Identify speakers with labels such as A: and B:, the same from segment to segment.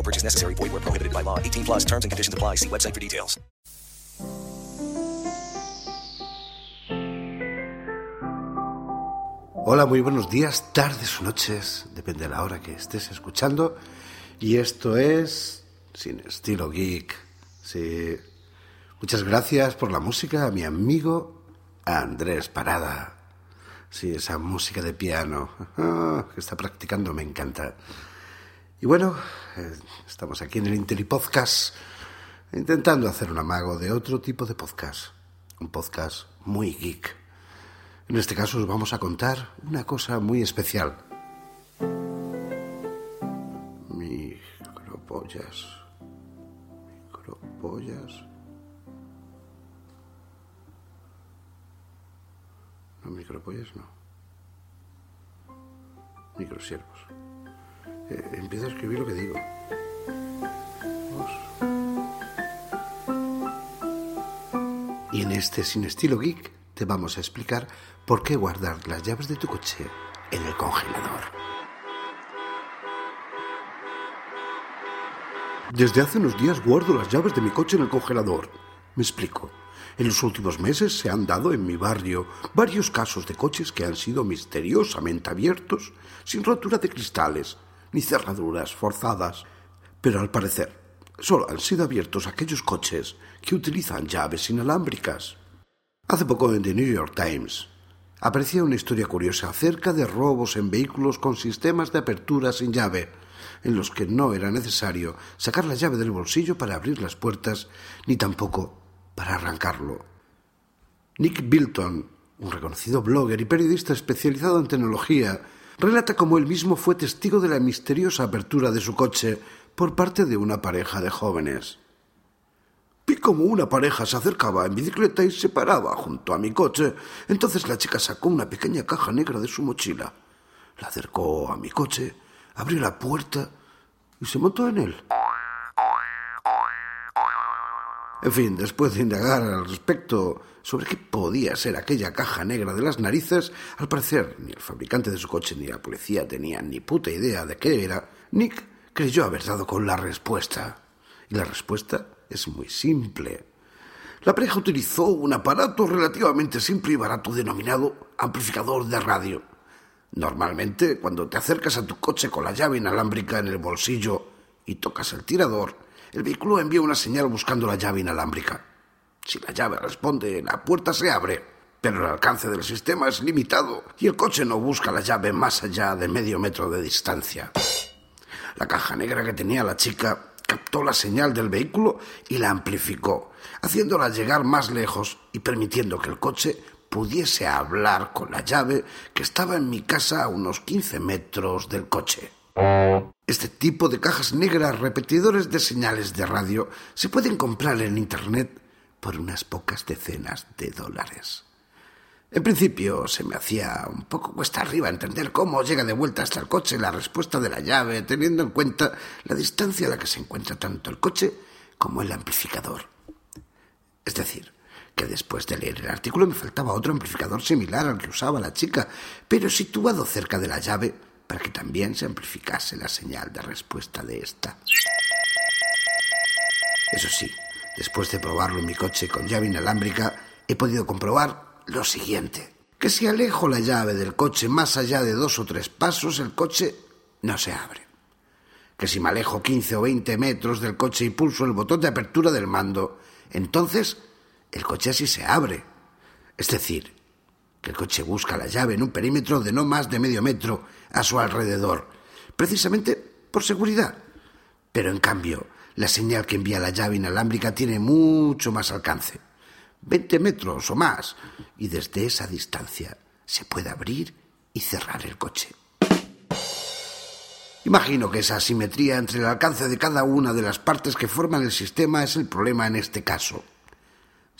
A: No purchase necessary. Void where prohibited by law. 18 plus terms and conditions apply. See website for details.
B: Hola, muy buenos días, tardes o noches, depende de la hora que estés escuchando. Y esto es Sin Estilo Geek. Sí. Muchas gracias por la música a mi amigo Andrés Parada. Sí, esa música de piano ah, que está practicando me encanta. Y bueno, eh, estamos aquí en el Interi Podcast intentando hacer un amago de otro tipo de podcast. Un podcast muy geek. En este caso os vamos a contar una cosa muy especial. Micropollas. Micropollas. No, micropollas no. Microsiervos. Eh, empiezo a escribir lo que digo. Y en este Sin Estilo Geek te vamos a explicar por qué guardar las llaves de tu coche en el congelador. Desde hace unos días guardo las llaves de mi coche en el congelador. Me explico. En los últimos meses se han dado en mi barrio varios casos de coches que han sido misteriosamente abiertos sin rotura de cristales ni cerraduras forzadas. Pero al parecer, solo han sido abiertos aquellos coches que utilizan llaves inalámbricas. Hace poco en The New York Times aparecía una historia curiosa acerca de robos en vehículos con sistemas de apertura sin llave, en los que no era necesario sacar la llave del bolsillo para abrir las puertas, ni tampoco para arrancarlo. Nick Bilton, un reconocido blogger y periodista especializado en tecnología, relata cómo él mismo fue testigo de la misteriosa apertura de su coche por parte de una pareja de jóvenes. Vi como una pareja se acercaba en bicicleta y se paraba junto a mi coche. Entonces la chica sacó una pequeña caja negra de su mochila, la acercó a mi coche, abrió la puerta y se montó en él. En fin, después de indagar al respecto sobre qué podía ser aquella caja negra de las narices, al parecer ni el fabricante de su coche ni la policía tenían ni puta idea de qué era, Nick creyó haber dado con la respuesta. Y la respuesta es muy simple. La pareja utilizó un aparato relativamente simple y barato denominado amplificador de radio. Normalmente, cuando te acercas a tu coche con la llave inalámbrica en el bolsillo y tocas el tirador, el vehículo envía una señal buscando la llave inalámbrica. Si la llave responde, la puerta se abre, pero el alcance del sistema es limitado y el coche no busca la llave más allá de medio metro de distancia. La caja negra que tenía la chica captó la señal del vehículo y la amplificó, haciéndola llegar más lejos y permitiendo que el coche pudiese hablar con la llave que estaba en mi casa a unos 15 metros del coche. Este tipo de cajas negras repetidores de señales de radio se pueden comprar en Internet por unas pocas decenas de dólares. En principio se me hacía un poco cuesta arriba entender cómo llega de vuelta hasta el coche la respuesta de la llave, teniendo en cuenta la distancia a la que se encuentra tanto el coche como el amplificador. Es decir, que después de leer el artículo me faltaba otro amplificador similar al que usaba la chica, pero situado cerca de la llave para que también se amplificase la señal de respuesta de esta. Eso sí, después de probarlo en mi coche con llave inalámbrica, he podido comprobar lo siguiente, que si alejo la llave del coche más allá de dos o tres pasos, el coche no se abre. que si me alejo 15 o 20 metros del coche y pulso el botón de apertura del mando, entonces el coche así se abre. Es decir, que el coche busca la llave en un perímetro de no más de medio metro a su alrededor, precisamente por seguridad. Pero en cambio, la señal que envía la llave inalámbrica tiene mucho más alcance, 20 metros o más, y desde esa distancia se puede abrir y cerrar el coche. Imagino que esa asimetría entre el alcance de cada una de las partes que forman el sistema es el problema en este caso.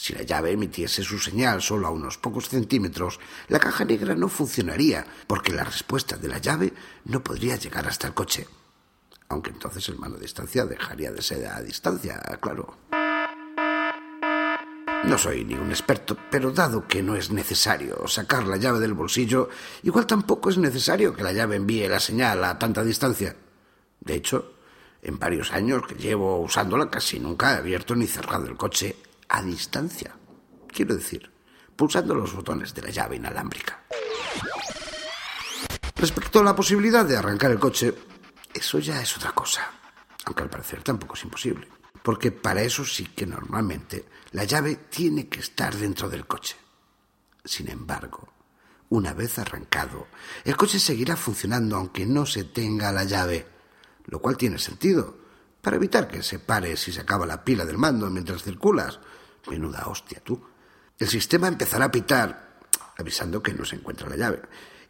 B: Si la llave emitiese su señal solo a unos pocos centímetros, la caja negra no funcionaría, porque la respuesta de la llave no podría llegar hasta el coche. Aunque entonces el mano a distancia dejaría de ser a distancia, claro. No soy ni un experto, pero dado que no es necesario sacar la llave del bolsillo, igual tampoco es necesario que la llave envíe la señal a tanta distancia. De hecho, en varios años que llevo usándola casi nunca he abierto ni cerrado el coche a distancia. Quiero decir, pulsando los botones de la llave inalámbrica. Respecto a la posibilidad de arrancar el coche, eso ya es otra cosa, aunque al parecer tampoco es imposible, porque para eso sí que normalmente la llave tiene que estar dentro del coche. Sin embargo, una vez arrancado, el coche seguirá funcionando aunque no se tenga la llave, lo cual tiene sentido, para evitar que se pare si se acaba la pila del mando mientras circulas, Menuda hostia, tú. El sistema empezará a pitar, avisando que no se encuentra la llave.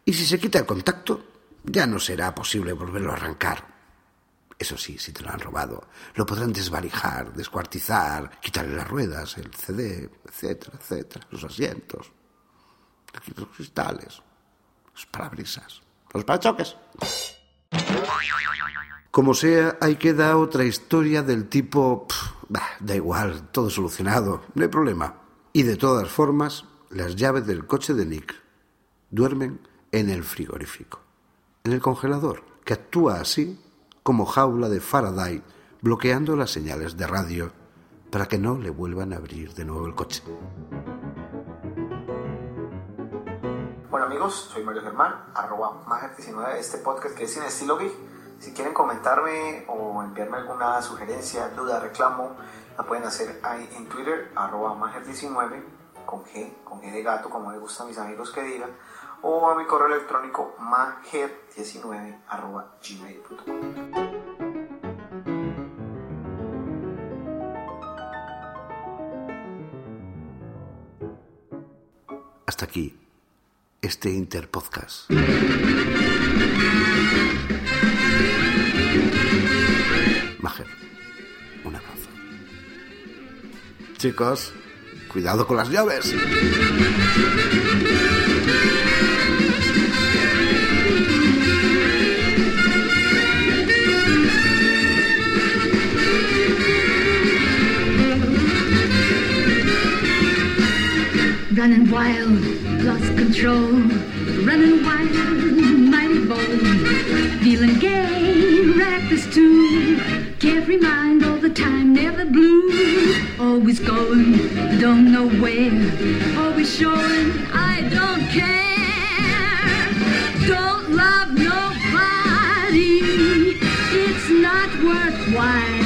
B: Y si se quita el contacto, ya no será posible volverlo a arrancar. Eso sí, si te lo han robado, lo podrán desvalijar, descuartizar, quitarle las ruedas, el CD, etcétera, etcétera, los asientos, los cristales, los parabrisas, los parachoques. Como sea, ahí queda otra historia del tipo... Bah, da igual, todo solucionado, no hay problema. Y de todas formas, las llaves del coche de Nick duermen en el frigorífico, en el congelador, que actúa así como jaula de Faraday, bloqueando las señales de radio para que no le vuelvan a abrir de nuevo el coche.
C: Bueno amigos, soy Mario Germán, arroba Mager19, este podcast que es sin estilo geek si quieren comentarme o enviarme alguna sugerencia, duda, reclamo, la pueden hacer ahí en Twitter, arroba mager19, con G, con G de gato, como les gusta a mis amigos que digan, o a mi correo electrónico mager19, arroba gmail.com.
B: Hasta aquí este Interpodcast. Majer, un abrazo. Chicos, cuidado con las llaves.
D: Running wild, lost control. Carefree mind all the time, never blue. Always going, don't know where. Always showing, I don't care. Don't love nobody. It's not worthwhile.